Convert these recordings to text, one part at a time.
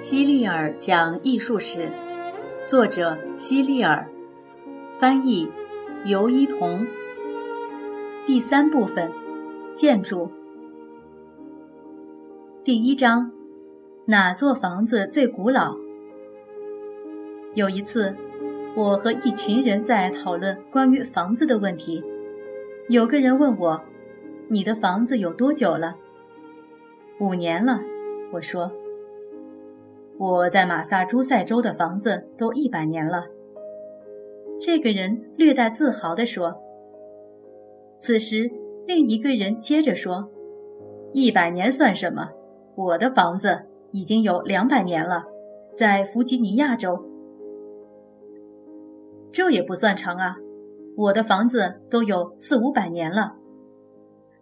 希利尔讲艺术史，作者希利尔，翻译尤一彤。第三部分，建筑。第一章，哪座房子最古老？有一次，我和一群人在讨论关于房子的问题。有个人问我：“你的房子有多久了？”“五年了。”我说。我在马萨诸塞州的房子都一百年了。这个人略带自豪地说。此时，另一个人接着说：“一百年算什么？我的房子已经有两百年了，在弗吉尼亚州。这也不算长啊，我的房子都有四五百年了。”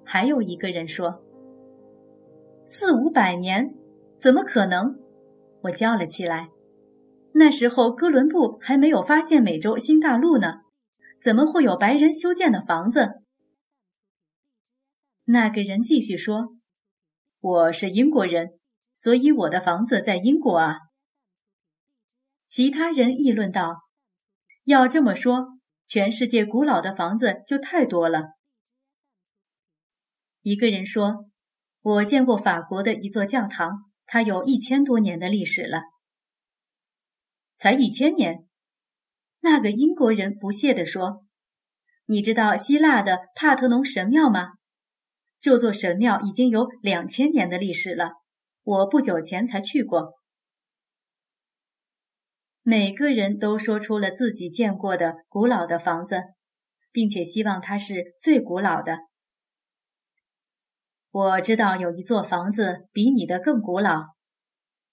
还有一个人说：“四五百年？怎么可能？”我叫了起来。那时候哥伦布还没有发现美洲新大陆呢，怎么会有白人修建的房子？那个人继续说：“我是英国人，所以我的房子在英国啊。”其他人议论道：“要这么说，全世界古老的房子就太多了。”一个人说：“我见过法国的一座教堂。”它有一千多年的历史了，才一千年。那个英国人不屑地说：“你知道希腊的帕特农神庙吗？这座神庙已经有两千年的历史了。我不久前才去过。”每个人都说出了自己见过的古老的房子，并且希望它是最古老的。我知道有一座房子比你的更古老，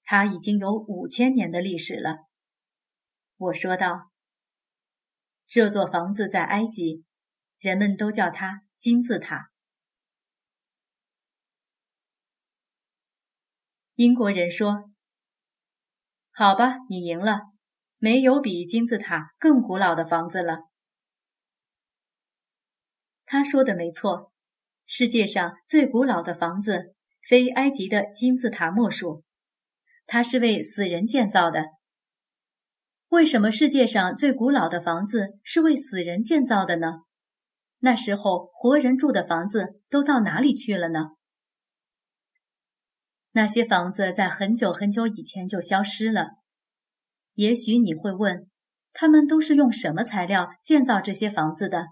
它已经有五千年的历史了。我说道：“这座房子在埃及，人们都叫它金字塔。”英国人说：“好吧，你赢了，没有比金字塔更古老的房子了。”他说的没错。世界上最古老的房子，非埃及的金字塔莫属。它是为死人建造的。为什么世界上最古老的房子是为死人建造的呢？那时候活人住的房子都到哪里去了呢？那些房子在很久很久以前就消失了。也许你会问，他们都是用什么材料建造这些房子的？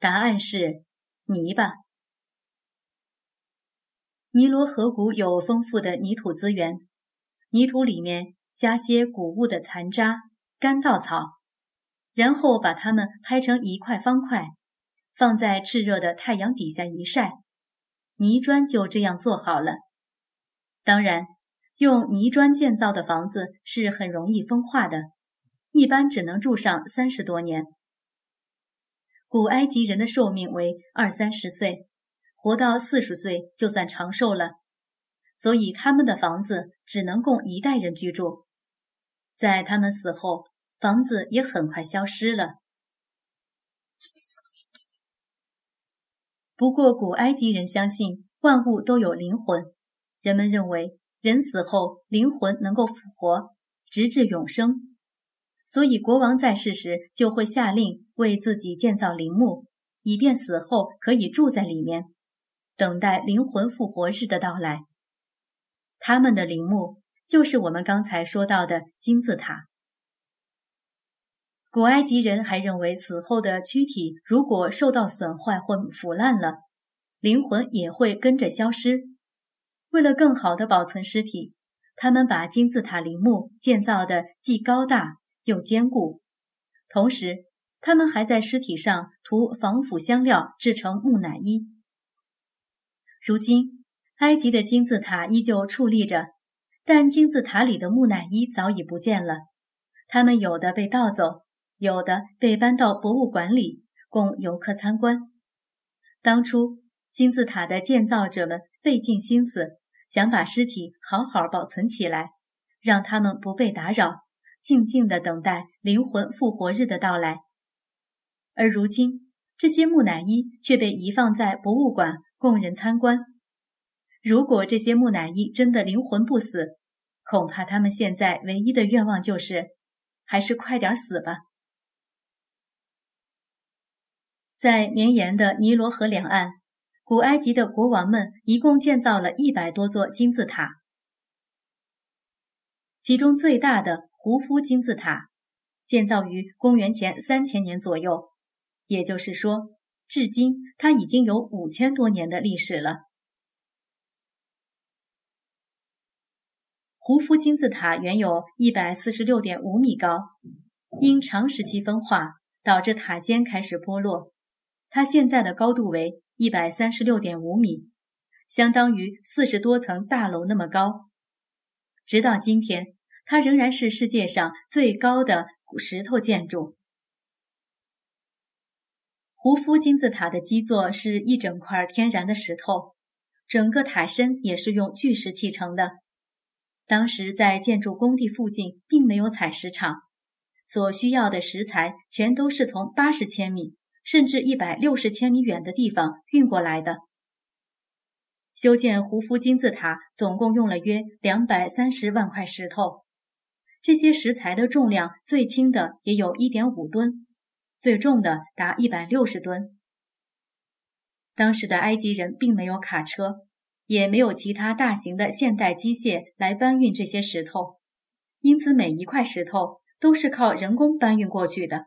答案是。泥巴。尼罗河谷有丰富的泥土资源，泥土里面加些谷物的残渣、干稻草，然后把它们拍成一块方块，放在炽热的太阳底下一晒，泥砖就这样做好了。当然，用泥砖建造的房子是很容易风化的，一般只能住上三十多年。古埃及人的寿命为二三十岁，活到四十岁就算长寿了，所以他们的房子只能供一代人居住。在他们死后，房子也很快消失了。不过，古埃及人相信万物都有灵魂，人们认为人死后灵魂能够复活，直至永生。所以，国王在世时就会下令为自己建造陵墓，以便死后可以住在里面，等待灵魂复活日的到来。他们的陵墓就是我们刚才说到的金字塔。古埃及人还认为，死后的躯体如果受到损坏或腐烂了，灵魂也会跟着消失。为了更好地保存尸体，他们把金字塔陵墓建造的既高大。又坚固，同时，他们还在尸体上涂防腐香料，制成木乃伊。如今，埃及的金字塔依旧矗立着，但金字塔里的木乃伊早已不见了。它们有的被盗走，有的被搬到博物馆里供游客参观。当初，金字塔的建造者们费尽心思，想把尸体好好保存起来，让他们不被打扰。静静地等待灵魂复活日的到来，而如今这些木乃伊却被移放在博物馆供人参观。如果这些木乃伊真的灵魂不死，恐怕他们现在唯一的愿望就是，还是快点死吧。在绵延的尼罗河两岸，古埃及的国王们一共建造了一百多座金字塔，其中最大的胡夫金字塔，建造于公元前三千年左右，也就是说，至今它已经有五千多年的历史了。胡夫金字塔原有一百四十六点五米高，因长时期风化导致塔尖开始剥落。它现在的高度为一百三十六点五米，相当于四十多层大楼那么高。直到今天，它仍然是世界上最高的石头建筑。胡夫金字塔的基座是一整块天然的石头，整个塔身也是用巨石砌成的。当时在建筑工地附近并没有采石场，所需要的石材全都是从八十千米甚至一百六十千米远的地方运过来的。修建胡夫金字塔总共用了约两百三十万块石头，这些石材的重量最轻的也有一点五吨，最重的达一百六十吨。当时的埃及人并没有卡车。也没有其他大型的现代机械来搬运这些石头，因此每一块石头都是靠人工搬运过去的。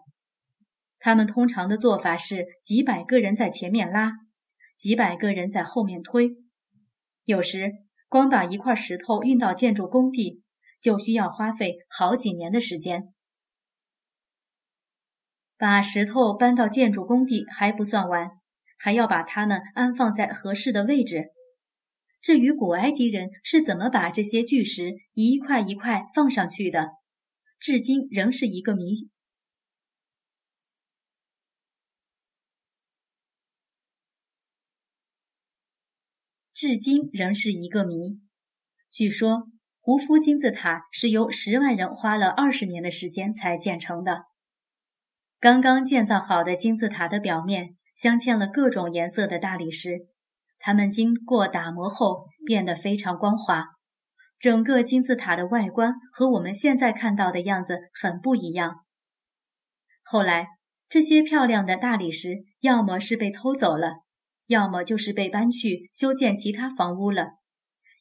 他们通常的做法是几百个人在前面拉，几百个人在后面推。有时光把一块石头运到建筑工地，就需要花费好几年的时间。把石头搬到建筑工地还不算完，还要把它们安放在合适的位置。至于古埃及人是怎么把这些巨石一块一块放上去的，至今仍是一个谜。至今仍是一个谜。据说，胡夫金字塔是由十万人花了二十年的时间才建成的。刚刚建造好的金字塔的表面镶嵌了各种颜色的大理石。它们经过打磨后变得非常光滑，整个金字塔的外观和我们现在看到的样子很不一样。后来，这些漂亮的大理石要么是被偷走了，要么就是被搬去修建其他房屋了，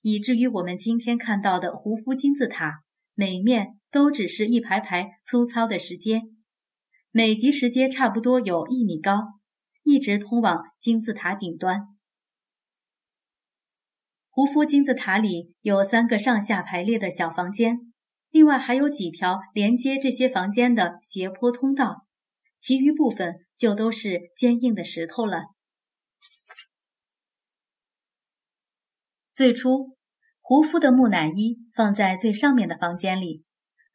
以至于我们今天看到的胡夫金字塔每面都只是一排排粗糙的石阶，每级石阶差不多有一米高，一直通往金字塔顶端。胡夫金字塔里有三个上下排列的小房间，另外还有几条连接这些房间的斜坡通道，其余部分就都是坚硬的石头了。最初，胡夫的木乃伊放在最上面的房间里，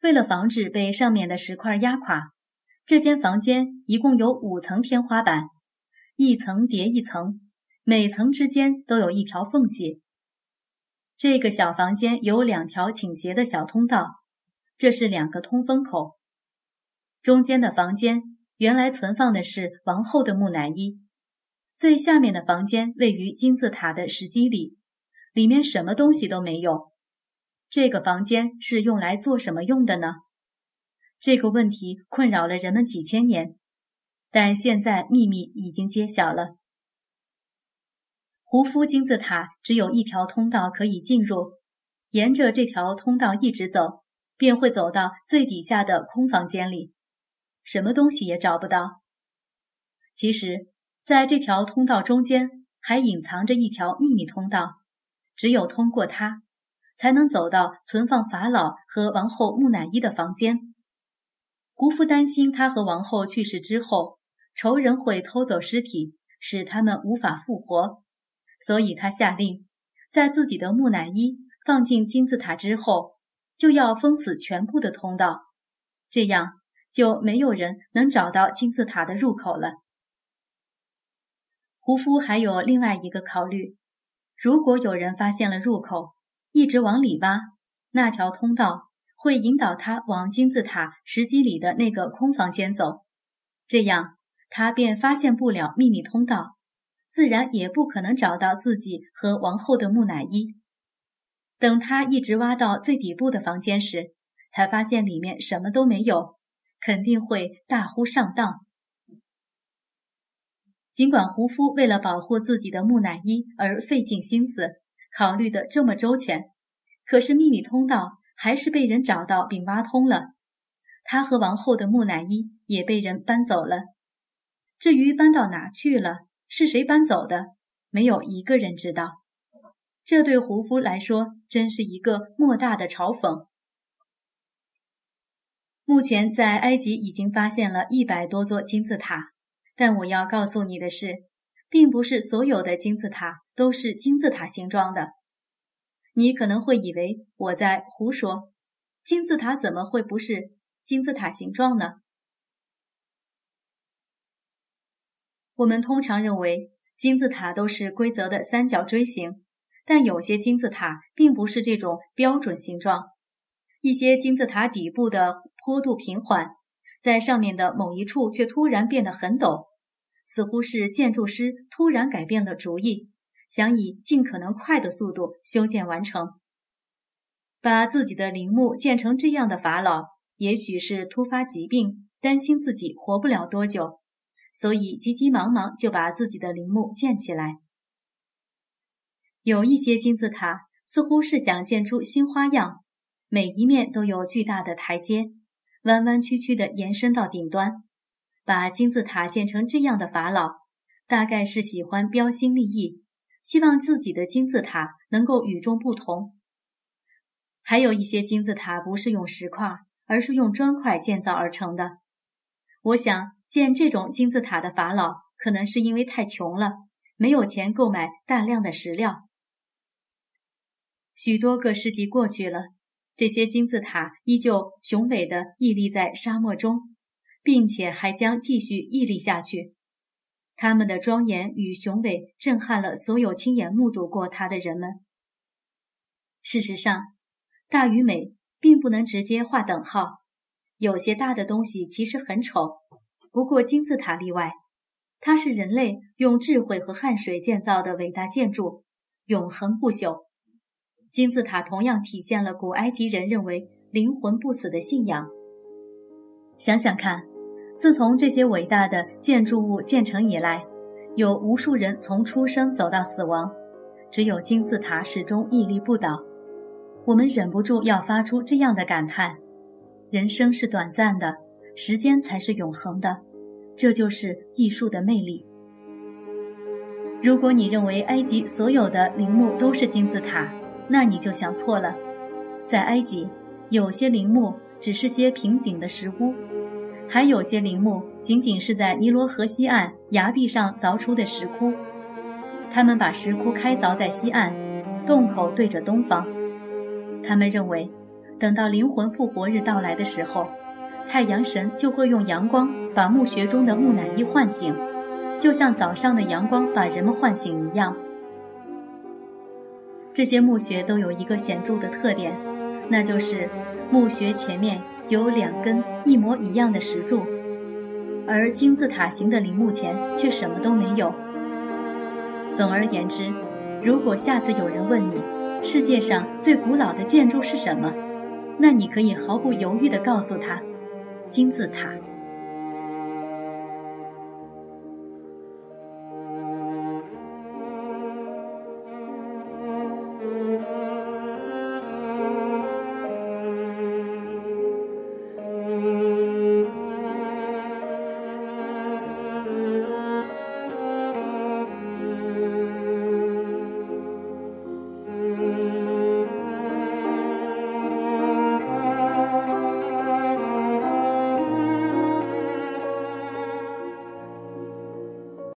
为了防止被上面的石块压垮，这间房间一共有五层天花板，一层叠一层，每层之间都有一条缝隙。这个小房间有两条倾斜的小通道，这是两个通风口。中间的房间原来存放的是王后的木乃伊，最下面的房间位于金字塔的石基里，里面什么东西都没有。这个房间是用来做什么用的呢？这个问题困扰了人们几千年，但现在秘密已经揭晓了。胡夫金字塔只有一条通道可以进入，沿着这条通道一直走，便会走到最底下的空房间里，什么东西也找不到。其实，在这条通道中间还隐藏着一条秘密通道，只有通过它，才能走到存放法老和王后木乃伊的房间。胡夫担心他和王后去世之后，仇人会偷走尸体，使他们无法复活。所以他下令，在自己的木乃伊放进金字塔之后，就要封死全部的通道，这样就没有人能找到金字塔的入口了。胡夫还有另外一个考虑：如果有人发现了入口，一直往里挖，那条通道会引导他往金字塔石基里的那个空房间走，这样他便发现不了秘密通道。自然也不可能找到自己和王后的木乃伊。等他一直挖到最底部的房间时，才发现里面什么都没有，肯定会大呼上当。尽管胡夫为了保护自己的木乃伊而费尽心思，考虑的这么周全，可是秘密通道还是被人找到并挖通了。他和王后的木乃伊也被人搬走了。至于搬到哪去了，是谁搬走的，没有一个人知道。这对胡夫来说真是一个莫大的嘲讽。目前在埃及已经发现了一百多座金字塔，但我要告诉你的是，并不是所有的金字塔都是金字塔形状的。你可能会以为我在胡说，金字塔怎么会不是金字塔形状呢？我们通常认为金字塔都是规则的三角锥形，但有些金字塔并不是这种标准形状。一些金字塔底部的坡度平缓，在上面的某一处却突然变得很陡，似乎是建筑师突然改变了主意，想以尽可能快的速度修建完成。把自己的陵墓建成这样的法老，也许是突发疾病，担心自己活不了多久，所以急急忙忙就把自己的陵墓建起来。有一些金字塔似乎是想建出新花样。每一面都有巨大的台阶，弯弯曲曲地延伸到顶端。把金字塔建成这样的法老，大概是喜欢标新立异，希望自己的金字塔能够与众不同。还有一些金字塔不是用石块，而是用砖块建造而成的。我想建这种金字塔的法老，可能是因为太穷了，没有钱购买大量的石料。许多个世纪过去了。这些金字塔依旧雄伟地屹立在沙漠中，并且还将继续屹立下去。他们的庄严与雄伟震撼了所有亲眼目睹过它的人们。事实上，大与美并不能直接划等号。有些大的东西其实很丑，不过金字塔例外。它是人类用智慧和汗水建造的伟大建筑，永恒不朽。金字塔同样体现了古埃及人认为灵魂不死的信仰。想想看，自从这些伟大的建筑物建成以来，有无数人从出生走到死亡，只有金字塔始终屹立不倒。我们忍不住要发出这样的感叹：人生是短暂的，时间才是永恒的。这就是艺术的魅力。如果你认为埃及所有的陵墓都是金字塔，那你就想错了，在埃及，有些陵墓只是些平顶的石屋，还有些陵墓仅仅是在尼罗河西岸崖壁上凿出的石窟。他们把石窟开凿在西岸，洞口对着东方。他们认为，等到灵魂复活日到来的时候，太阳神就会用阳光把墓穴中的木乃伊唤醒，就像早上的阳光把人们唤醒一样。这些墓穴都有一个显著的特点，那就是墓穴前面有两根一模一样的石柱，而金字塔形的陵墓前却什么都没有。总而言之，如果下次有人问你世界上最古老的建筑是什么，那你可以毫不犹豫地告诉他：金字塔。